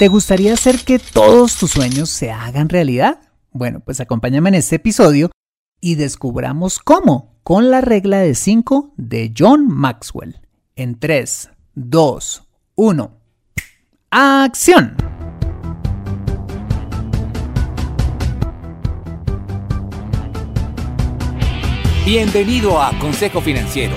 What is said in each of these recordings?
¿Te gustaría hacer que todos tus sueños se hagan realidad? Bueno, pues acompáñame en este episodio y descubramos cómo con la regla de 5 de John Maxwell. En 3, 2, 1. ¡Acción! Bienvenido a Consejo Financiero,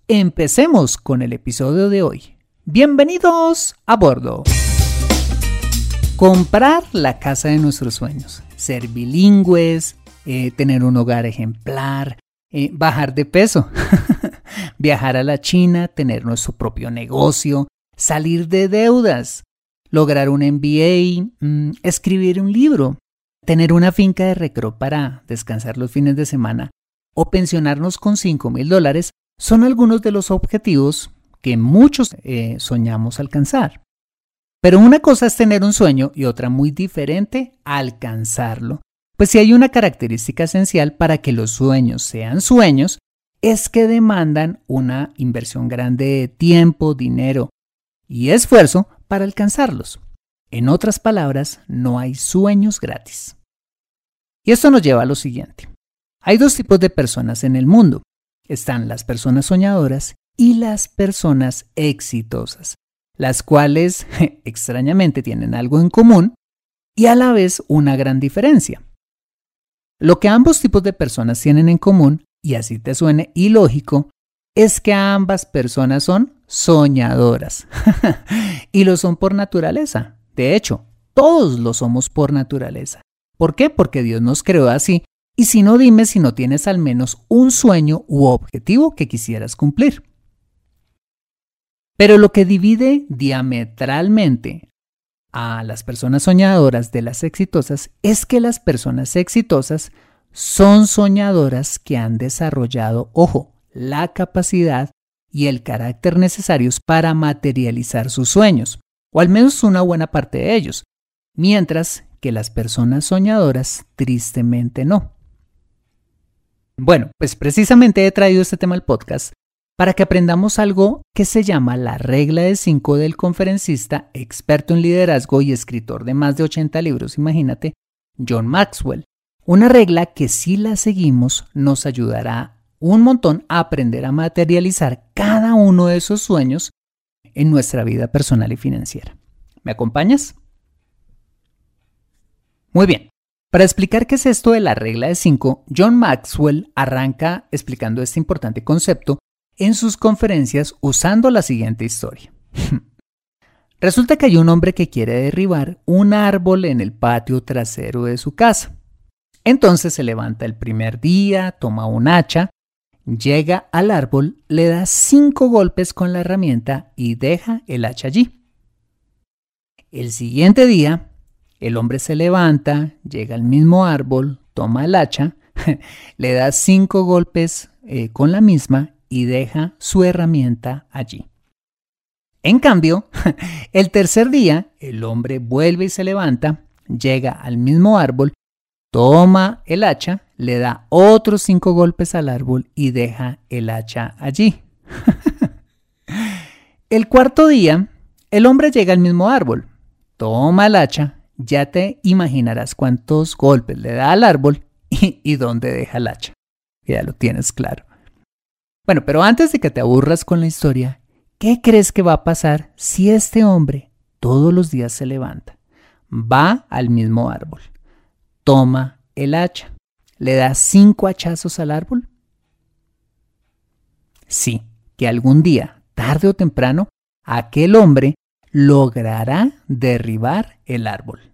empecemos con el episodio de hoy. Bienvenidos a bordo. Comprar la casa de nuestros sueños, ser bilingües, eh, tener un hogar ejemplar, eh, bajar de peso, viajar a la China, tener nuestro propio negocio, salir de deudas, lograr un MBA, mm, escribir un libro, tener una finca de recreo para descansar los fines de semana o pensionarnos con 5 mil dólares son algunos de los objetivos que muchos eh, soñamos alcanzar. Pero una cosa es tener un sueño y otra muy diferente, alcanzarlo. Pues si hay una característica esencial para que los sueños sean sueños, es que demandan una inversión grande de tiempo, dinero y esfuerzo para alcanzarlos. En otras palabras, no hay sueños gratis. Y esto nos lleva a lo siguiente. Hay dos tipos de personas en el mundo. Están las personas soñadoras y las personas exitosas, las cuales extrañamente tienen algo en común y a la vez una gran diferencia. Lo que ambos tipos de personas tienen en común, y así te suene ilógico, es que ambas personas son soñadoras. y lo son por naturaleza. De hecho, todos lo somos por naturaleza. ¿Por qué? Porque Dios nos creó así. Y si no, dime si no tienes al menos un sueño u objetivo que quisieras cumplir. Pero lo que divide diametralmente a las personas soñadoras de las exitosas es que las personas exitosas son soñadoras que han desarrollado, ojo, la capacidad y el carácter necesarios para materializar sus sueños, o al menos una buena parte de ellos, mientras que las personas soñadoras tristemente no. Bueno, pues precisamente he traído este tema al podcast para que aprendamos algo que se llama la regla de 5 del conferencista, experto en liderazgo y escritor de más de 80 libros, imagínate, John Maxwell. Una regla que si la seguimos nos ayudará un montón a aprender a materializar cada uno de esos sueños en nuestra vida personal y financiera. ¿Me acompañas? Muy bien. Para explicar qué es esto de la regla de 5, John Maxwell arranca explicando este importante concepto en sus conferencias usando la siguiente historia. Resulta que hay un hombre que quiere derribar un árbol en el patio trasero de su casa. Entonces se levanta el primer día, toma un hacha, llega al árbol, le da cinco golpes con la herramienta y deja el hacha allí. El siguiente día, el hombre se levanta, llega al mismo árbol, toma el hacha, le da cinco golpes eh, con la misma y deja su herramienta allí. En cambio, el tercer día, el hombre vuelve y se levanta, llega al mismo árbol, toma el hacha, le da otros cinco golpes al árbol y deja el hacha allí. el cuarto día, el hombre llega al mismo árbol, toma el hacha, ya te imaginarás cuántos golpes le da al árbol y, dónde deja el hacha. Ya lo tienes claro. Bueno, pero antes de que te aburras con la historia, ¿qué crees que va a pasar si este hombre todos los días se levanta, va al mismo árbol, toma el hacha, le da cinco hachazos al árbol? Sí, que algún día, tarde o temprano, aquel hombre logrará derribar el árbol.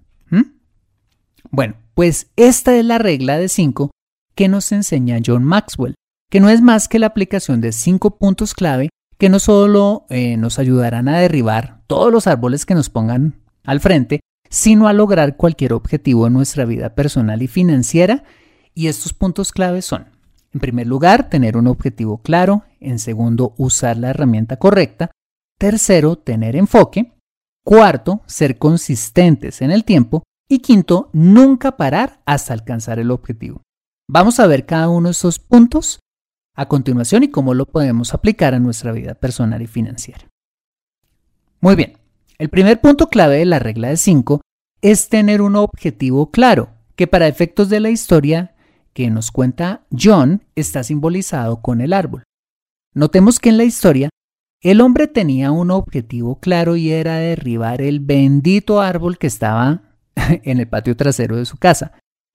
Bueno, pues esta es la regla de 5 que nos enseña John Maxwell, que no es más que la aplicación de cinco puntos clave que no solo eh, nos ayudarán a derribar todos los árboles que nos pongan al frente, sino a lograr cualquier objetivo en nuestra vida personal y financiera. Y estos puntos clave son, en primer lugar, tener un objetivo claro, en segundo, usar la herramienta correcta, tercero, tener enfoque, cuarto, ser consistentes en el tiempo y quinto, nunca parar hasta alcanzar el objetivo. Vamos a ver cada uno de estos puntos a continuación y cómo lo podemos aplicar a nuestra vida personal y financiera. Muy bien, el primer punto clave de la regla de 5 es tener un objetivo claro, que para efectos de la historia que nos cuenta John está simbolizado con el árbol. Notemos que en la historia el hombre tenía un objetivo claro y era derribar el bendito árbol que estaba en el patio trasero de su casa.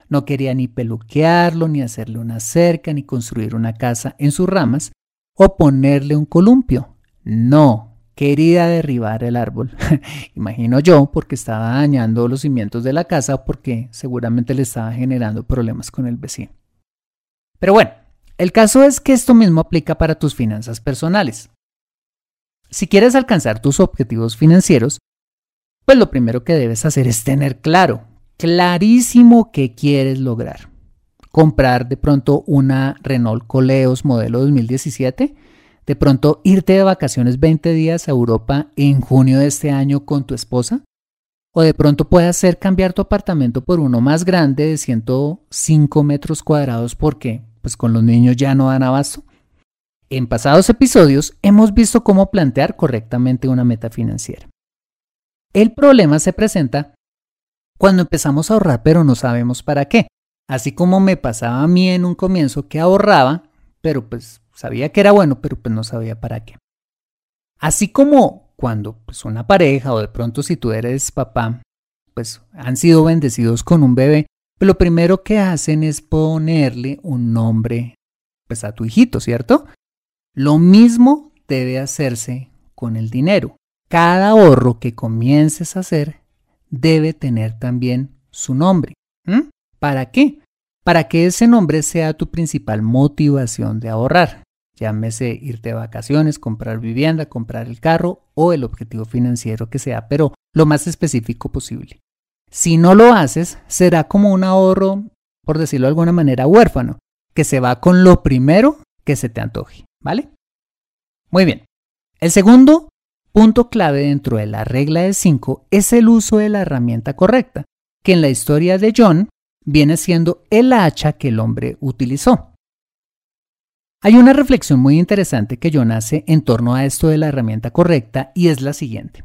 No quería ni peluquearlo, ni hacerle una cerca, ni construir una casa en sus ramas, o ponerle un columpio. No, quería derribar el árbol. Imagino yo, porque estaba dañando los cimientos de la casa porque seguramente le estaba generando problemas con el vecino. Pero bueno, el caso es que esto mismo aplica para tus finanzas personales. Si quieres alcanzar tus objetivos financieros, pues lo primero que debes hacer es tener claro, clarísimo qué quieres lograr. Comprar de pronto una Renault Coleos modelo 2017, de pronto irte de vacaciones 20 días a Europa en junio de este año con tu esposa, o de pronto puede ser cambiar tu apartamento por uno más grande de 105 metros cuadrados porque pues con los niños ya no dan abasto. En pasados episodios hemos visto cómo plantear correctamente una meta financiera. El problema se presenta cuando empezamos a ahorrar pero no sabemos para qué. Así como me pasaba a mí en un comienzo que ahorraba, pero pues sabía que era bueno, pero pues no sabía para qué. Así como cuando pues una pareja o de pronto si tú eres papá, pues han sido bendecidos con un bebé, pues, lo primero que hacen es ponerle un nombre pues a tu hijito, ¿cierto? Lo mismo debe hacerse con el dinero cada ahorro que comiences a hacer debe tener también su nombre. ¿Para qué? Para que ese nombre sea tu principal motivación de ahorrar. Llámese irte de vacaciones, comprar vivienda, comprar el carro o el objetivo financiero que sea, pero lo más específico posible. Si no lo haces, será como un ahorro, por decirlo de alguna manera, huérfano, que se va con lo primero que se te antoje, ¿vale? Muy bien. El segundo Punto clave dentro de la regla de 5 es el uso de la herramienta correcta, que en la historia de John viene siendo el hacha que el hombre utilizó. Hay una reflexión muy interesante que John hace en torno a esto de la herramienta correcta y es la siguiente.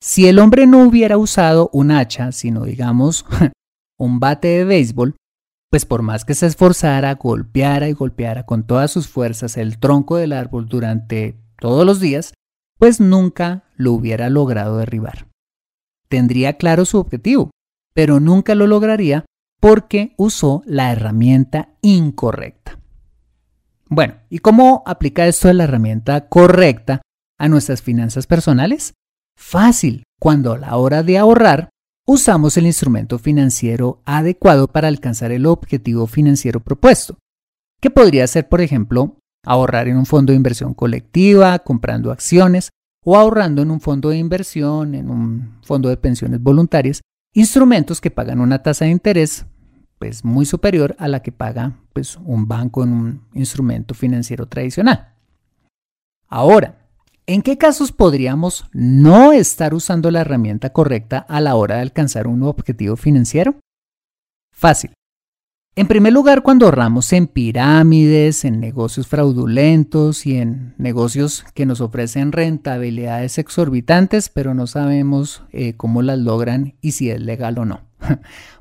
Si el hombre no hubiera usado un hacha, sino digamos un bate de béisbol, pues por más que se esforzara, golpeara y golpeara con todas sus fuerzas el tronco del árbol durante todos los días, pues nunca lo hubiera logrado derribar. Tendría claro su objetivo, pero nunca lo lograría porque usó la herramienta incorrecta. Bueno, ¿y cómo aplica esto de la herramienta correcta a nuestras finanzas personales? Fácil, cuando a la hora de ahorrar, usamos el instrumento financiero adecuado para alcanzar el objetivo financiero propuesto, que podría ser, por ejemplo, ahorrar en un fondo de inversión colectiva, comprando acciones o ahorrando en un fondo de inversión, en un fondo de pensiones voluntarias, instrumentos que pagan una tasa de interés pues muy superior a la que paga pues un banco en un instrumento financiero tradicional. Ahora, ¿en qué casos podríamos no estar usando la herramienta correcta a la hora de alcanzar un objetivo financiero? Fácil. En primer lugar, cuando ahorramos en pirámides, en negocios fraudulentos y en negocios que nos ofrecen rentabilidades exorbitantes, pero no sabemos eh, cómo las logran y si es legal o no.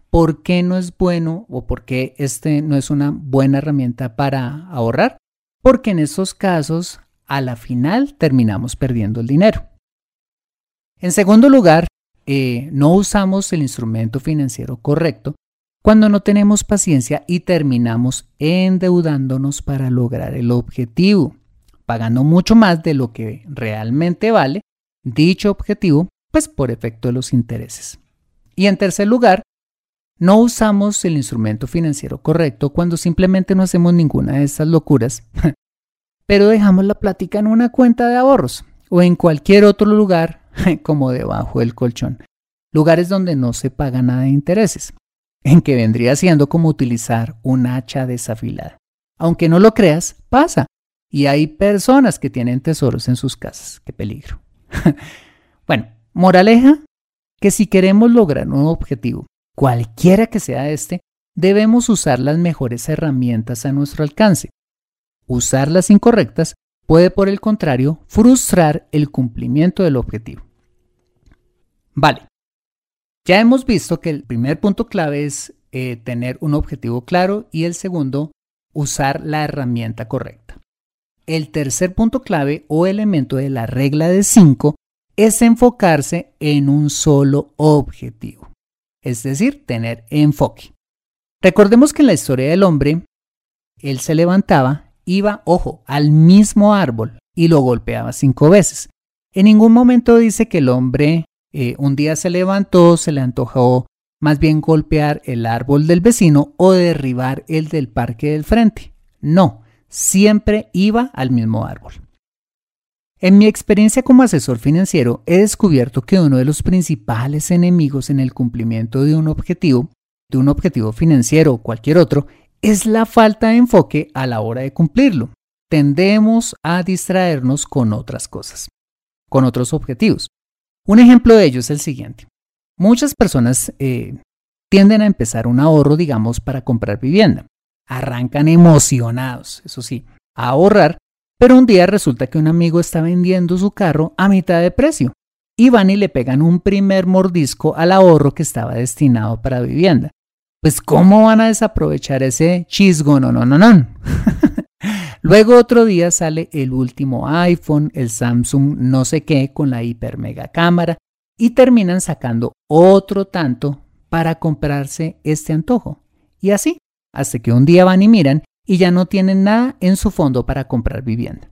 ¿Por qué no es bueno o por qué este no es una buena herramienta para ahorrar? Porque en esos casos, a la final, terminamos perdiendo el dinero. En segundo lugar, eh, no usamos el instrumento financiero correcto cuando no tenemos paciencia y terminamos endeudándonos para lograr el objetivo, pagando mucho más de lo que realmente vale dicho objetivo, pues por efecto de los intereses. Y en tercer lugar, no usamos el instrumento financiero correcto cuando simplemente no hacemos ninguna de estas locuras, pero dejamos la plática en una cuenta de ahorros o en cualquier otro lugar como debajo del colchón, lugares donde no se paga nada de intereses, en que vendría siendo como utilizar un hacha desafilada. Aunque no lo creas, pasa. Y hay personas que tienen tesoros en sus casas. Qué peligro. bueno, moraleja, que si queremos lograr un objetivo cualquiera que sea este, debemos usar las mejores herramientas a nuestro alcance. Usar las incorrectas puede, por el contrario, frustrar el cumplimiento del objetivo. Vale, ya hemos visto que el primer punto clave es eh, tener un objetivo claro y el segundo, usar la herramienta correcta. El tercer punto clave o elemento de la regla de 5 es enfocarse en un solo objetivo es decir, tener enfoque. Recordemos que en la historia del hombre, él se levantaba, iba, ojo, al mismo árbol y lo golpeaba cinco veces. En ningún momento dice que el hombre eh, un día se levantó, se le antojó más bien golpear el árbol del vecino o derribar el del parque del frente. No, siempre iba al mismo árbol. En mi experiencia como asesor financiero he descubierto que uno de los principales enemigos en el cumplimiento de un objetivo, de un objetivo financiero o cualquier otro, es la falta de enfoque a la hora de cumplirlo. Tendemos a distraernos con otras cosas, con otros objetivos. Un ejemplo de ello es el siguiente. Muchas personas eh, tienden a empezar un ahorro, digamos, para comprar vivienda. Arrancan emocionados, eso sí, a ahorrar pero un día resulta que un amigo está vendiendo su carro a mitad de precio y van y le pegan un primer mordisco al ahorro que estaba destinado para vivienda. Pues ¿cómo van a desaprovechar ese chisgo? No, no, no, no. Luego otro día sale el último iPhone, el Samsung no sé qué con la hiper mega cámara y terminan sacando otro tanto para comprarse este antojo. Y así, hasta que un día van y miran y ya no tienen nada en su fondo para comprar vivienda.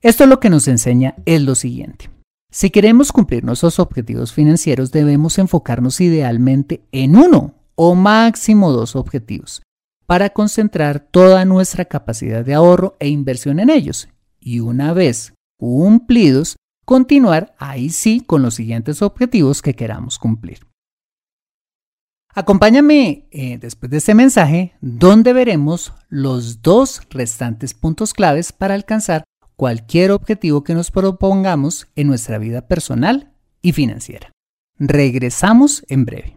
Esto lo que nos enseña es lo siguiente. Si queremos cumplir nuestros objetivos financieros debemos enfocarnos idealmente en uno o máximo dos objetivos para concentrar toda nuestra capacidad de ahorro e inversión en ellos y una vez cumplidos continuar ahí sí con los siguientes objetivos que queramos cumplir. Acompáñame eh, después de este mensaje donde veremos los dos restantes puntos claves para alcanzar cualquier objetivo que nos propongamos en nuestra vida personal y financiera. Regresamos en breve.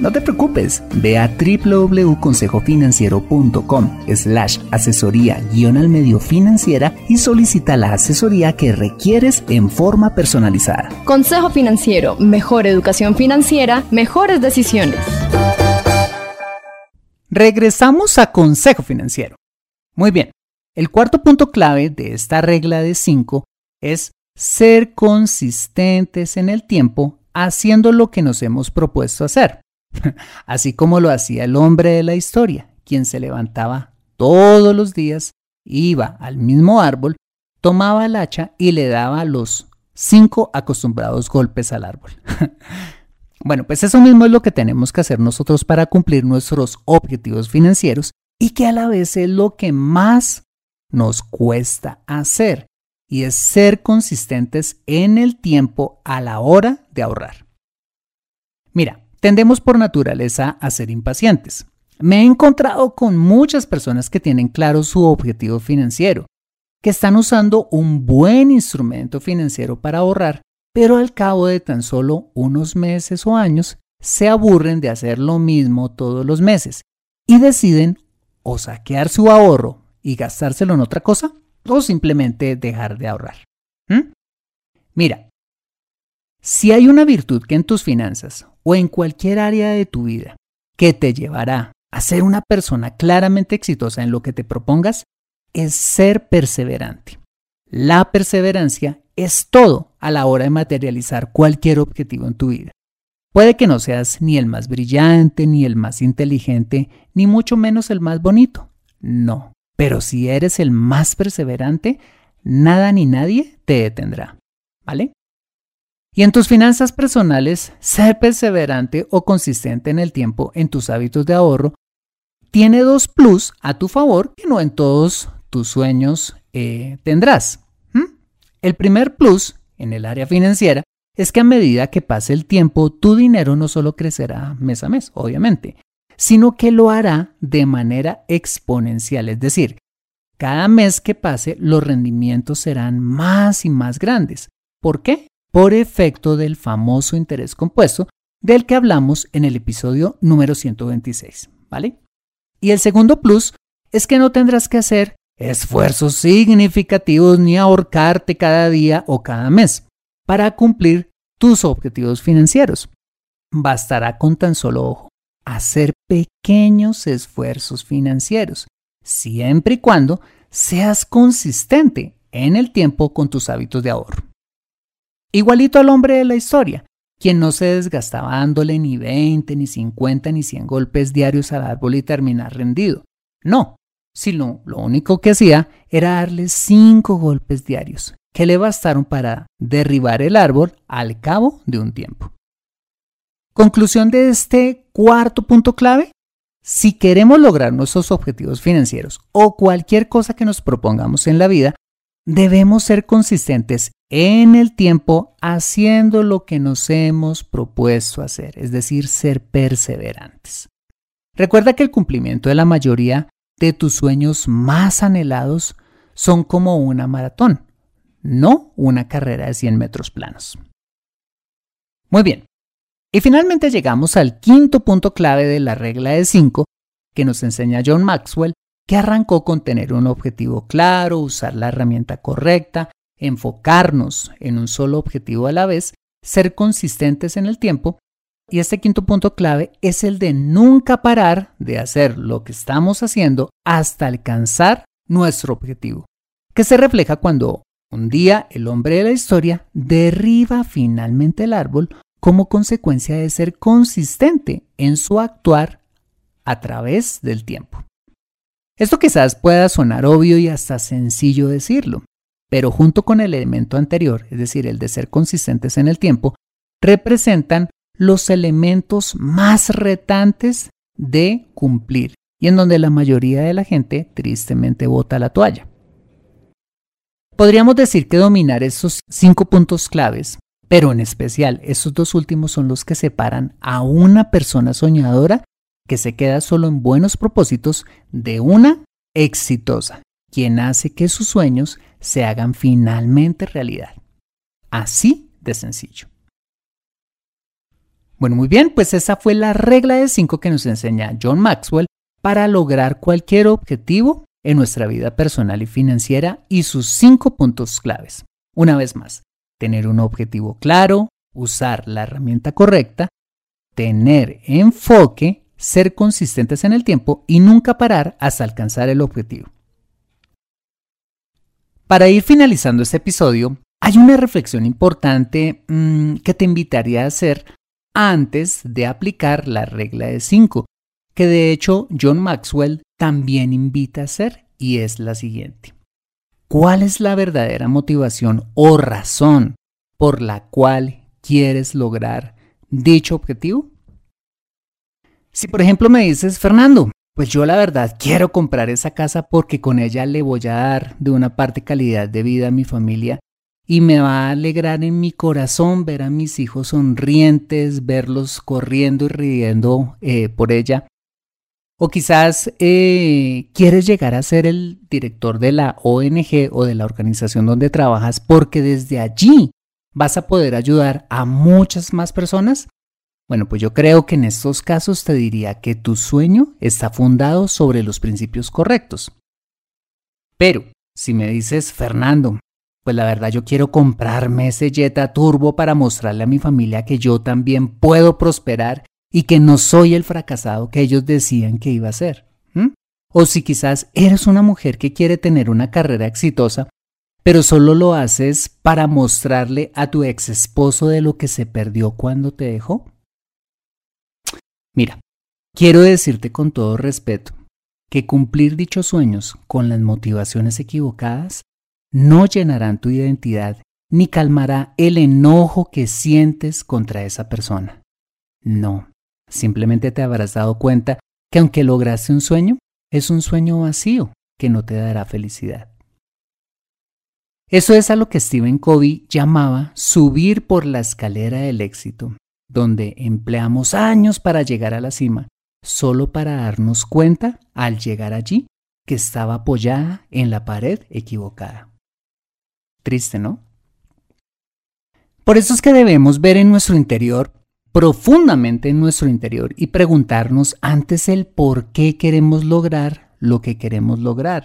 no te preocupes, ve a www.consejofinanciero.com slash asesoría guion al medio financiera y solicita la asesoría que requieres en forma personalizada. Consejo Financiero, mejor educación financiera, mejores decisiones. Regresamos a Consejo Financiero. Muy bien, el cuarto punto clave de esta regla de 5 es ser consistentes en el tiempo haciendo lo que nos hemos propuesto hacer, así como lo hacía el hombre de la historia, quien se levantaba todos los días, iba al mismo árbol, tomaba el hacha y le daba los cinco acostumbrados golpes al árbol. bueno, pues eso mismo es lo que tenemos que hacer nosotros para cumplir nuestros objetivos financieros y que a la vez es lo que más nos cuesta hacer y es ser consistentes en el tiempo a la hora de ahorrar. Mira, tendemos por naturaleza a ser impacientes. Me he encontrado con muchas personas que tienen claro su objetivo financiero, que están usando un buen instrumento financiero para ahorrar, pero al cabo de tan solo unos meses o años se aburren de hacer lo mismo todos los meses y deciden o saquear su ahorro y gastárselo en otra cosa o simplemente dejar de ahorrar. ¿Mm? Mira, si hay una virtud que en tus finanzas o en cualquier área de tu vida que te llevará a ser una persona claramente exitosa en lo que te propongas, es ser perseverante. La perseverancia es todo a la hora de materializar cualquier objetivo en tu vida. Puede que no seas ni el más brillante, ni el más inteligente, ni mucho menos el más bonito. No, pero si eres el más perseverante, nada ni nadie te detendrá. ¿Vale? Y en tus finanzas personales, ser perseverante o consistente en el tiempo en tus hábitos de ahorro tiene dos plus a tu favor que no en todos tus sueños eh, tendrás. El primer plus en el área financiera es que a medida que pase el tiempo, tu dinero no solo crecerá mes a mes, obviamente, sino que lo hará de manera exponencial. Es decir, cada mes que pase, los rendimientos serán más y más grandes. ¿Por qué? Por efecto del famoso interés compuesto del que hablamos en el episodio número 126. ¿Vale? Y el segundo plus es que no tendrás que hacer esfuerzos significativos ni ahorcarte cada día o cada mes para cumplir tus objetivos financieros. Bastará con tan solo ojo hacer pequeños esfuerzos financieros, siempre y cuando seas consistente en el tiempo con tus hábitos de ahorro. Igualito al hombre de la historia, quien no se desgastaba dándole ni 20, ni 50, ni 100 golpes diarios al árbol y terminar rendido. No, sino lo único que hacía era darle 5 golpes diarios, que le bastaron para derribar el árbol al cabo de un tiempo. Conclusión de este cuarto punto clave. Si queremos lograr nuestros objetivos financieros o cualquier cosa que nos propongamos en la vida, debemos ser consistentes en el tiempo haciendo lo que nos hemos propuesto hacer, es decir, ser perseverantes. Recuerda que el cumplimiento de la mayoría de tus sueños más anhelados son como una maratón, no una carrera de 100 metros planos. Muy bien, y finalmente llegamos al quinto punto clave de la regla de 5 que nos enseña John Maxwell, que arrancó con tener un objetivo claro, usar la herramienta correcta, enfocarnos en un solo objetivo a la vez, ser consistentes en el tiempo. Y este quinto punto clave es el de nunca parar de hacer lo que estamos haciendo hasta alcanzar nuestro objetivo, que se refleja cuando un día el hombre de la historia derriba finalmente el árbol como consecuencia de ser consistente en su actuar a través del tiempo. Esto quizás pueda sonar obvio y hasta sencillo decirlo, pero junto con el elemento anterior, es decir, el de ser consistentes en el tiempo, representan los elementos más retantes de cumplir y en donde la mayoría de la gente tristemente bota la toalla. Podríamos decir que dominar esos cinco puntos claves pero en especial, estos dos últimos son los que separan a una persona soñadora que se queda solo en buenos propósitos de una exitosa, quien hace que sus sueños se hagan finalmente realidad. Así de sencillo. Bueno, muy bien, pues esa fue la regla de 5 que nos enseña John Maxwell para lograr cualquier objetivo en nuestra vida personal y financiera y sus cinco puntos claves. Una vez más, tener un objetivo claro, usar la herramienta correcta, tener enfoque, ser consistentes en el tiempo y nunca parar hasta alcanzar el objetivo. Para ir finalizando este episodio, hay una reflexión importante mmm, que te invitaría a hacer antes de aplicar la regla de 5, que de hecho John Maxwell también invita a hacer, y es la siguiente. ¿Cuál es la verdadera motivación o razón por la cual quieres lograr dicho objetivo? Si por ejemplo me dices, Fernando, pues yo la verdad quiero comprar esa casa porque con ella le voy a dar de una parte calidad de vida a mi familia y me va a alegrar en mi corazón ver a mis hijos sonrientes, verlos corriendo y riendo eh, por ella. O quizás eh, quieres llegar a ser el director de la ONG o de la organización donde trabajas porque desde allí vas a poder ayudar a muchas más personas. Bueno, pues yo creo que en estos casos te diría que tu sueño está fundado sobre los principios correctos. Pero si me dices, Fernando, pues la verdad yo quiero comprarme ese Turbo para mostrarle a mi familia que yo también puedo prosperar y que no soy el fracasado que ellos decían que iba a ser. O si quizás eres una mujer que quiere tener una carrera exitosa, pero solo lo haces para mostrarle a tu ex esposo de lo que se perdió cuando te dejó. Mira, quiero decirte con todo respeto que cumplir dichos sueños con las motivaciones equivocadas no llenarán tu identidad ni calmará el enojo que sientes contra esa persona. No, simplemente te habrás dado cuenta que aunque lograste un sueño, es un sueño vacío que no te dará felicidad. Eso es a lo que Stephen Covey llamaba subir por la escalera del éxito, donde empleamos años para llegar a la cima, solo para darnos cuenta al llegar allí que estaba apoyada en la pared equivocada. Triste, ¿no? Por eso es que debemos ver en nuestro interior, profundamente en nuestro interior, y preguntarnos antes el por qué queremos lograr lo que queremos lograr,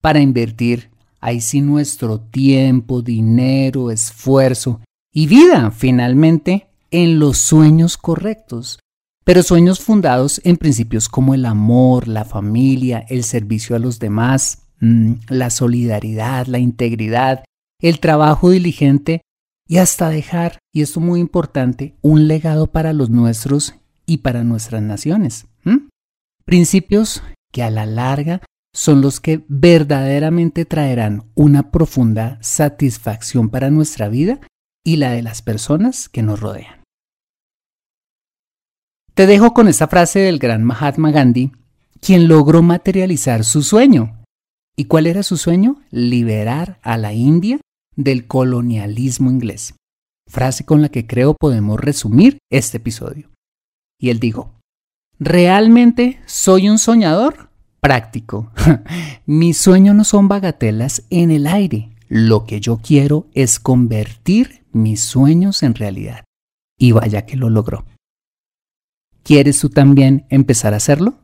para invertir ahí sí nuestro tiempo, dinero, esfuerzo y vida finalmente en los sueños correctos, pero sueños fundados en principios como el amor, la familia, el servicio a los demás, mm, la solidaridad, la integridad, el trabajo diligente y hasta dejar, y esto muy importante, un legado para los nuestros y para nuestras naciones. Principios que a la larga son los que verdaderamente traerán una profunda satisfacción para nuestra vida y la de las personas que nos rodean. Te dejo con esta frase del gran Mahatma Gandhi, quien logró materializar su sueño. ¿Y cuál era su sueño? Liberar a la India del colonialismo inglés, frase con la que creo podemos resumir este episodio. Y él dijo, ¿realmente soy un soñador? Práctico. Mis sueños no son bagatelas en el aire. Lo que yo quiero es convertir mis sueños en realidad. Y vaya que lo logró. ¿Quieres tú también empezar a hacerlo?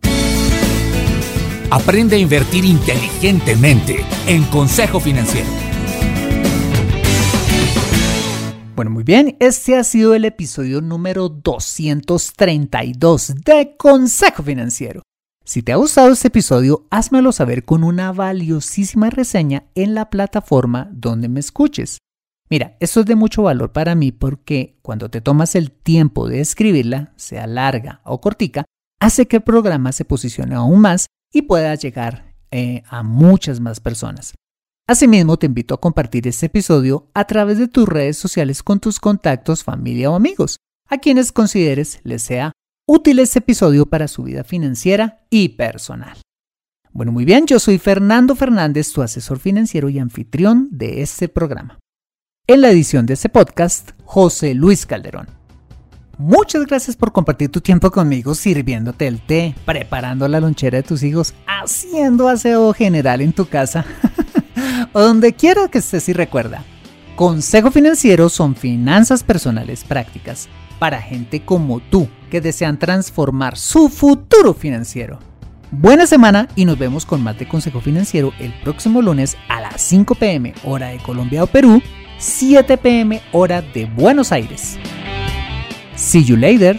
Aprende a invertir inteligentemente en Consejo Financiero. Bueno, muy bien, este ha sido el episodio número 232 de Consejo Financiero. Si te ha gustado este episodio, házmelo saber con una valiosísima reseña en la plataforma donde me escuches. Mira, esto es de mucho valor para mí porque cuando te tomas el tiempo de escribirla, sea larga o cortica, hace que el programa se posicione aún más y pueda llegar eh, a muchas más personas. Asimismo, te invito a compartir este episodio a través de tus redes sociales con tus contactos, familia o amigos, a quienes consideres les sea útil este episodio para su vida financiera y personal. Bueno, muy bien, yo soy Fernando Fernández, tu asesor financiero y anfitrión de este programa. En la edición de este podcast, José Luis Calderón. Muchas gracias por compartir tu tiempo conmigo sirviéndote el té, preparando la lonchera de tus hijos, haciendo aseo general en tu casa. o donde quiera que estés y recuerda. Consejo Financiero son finanzas personales prácticas para gente como tú que desean transformar su futuro financiero. Buena semana y nos vemos con más de Consejo Financiero el próximo lunes a las 5 pm hora de Colombia o Perú, 7 pm hora de Buenos Aires. See you later.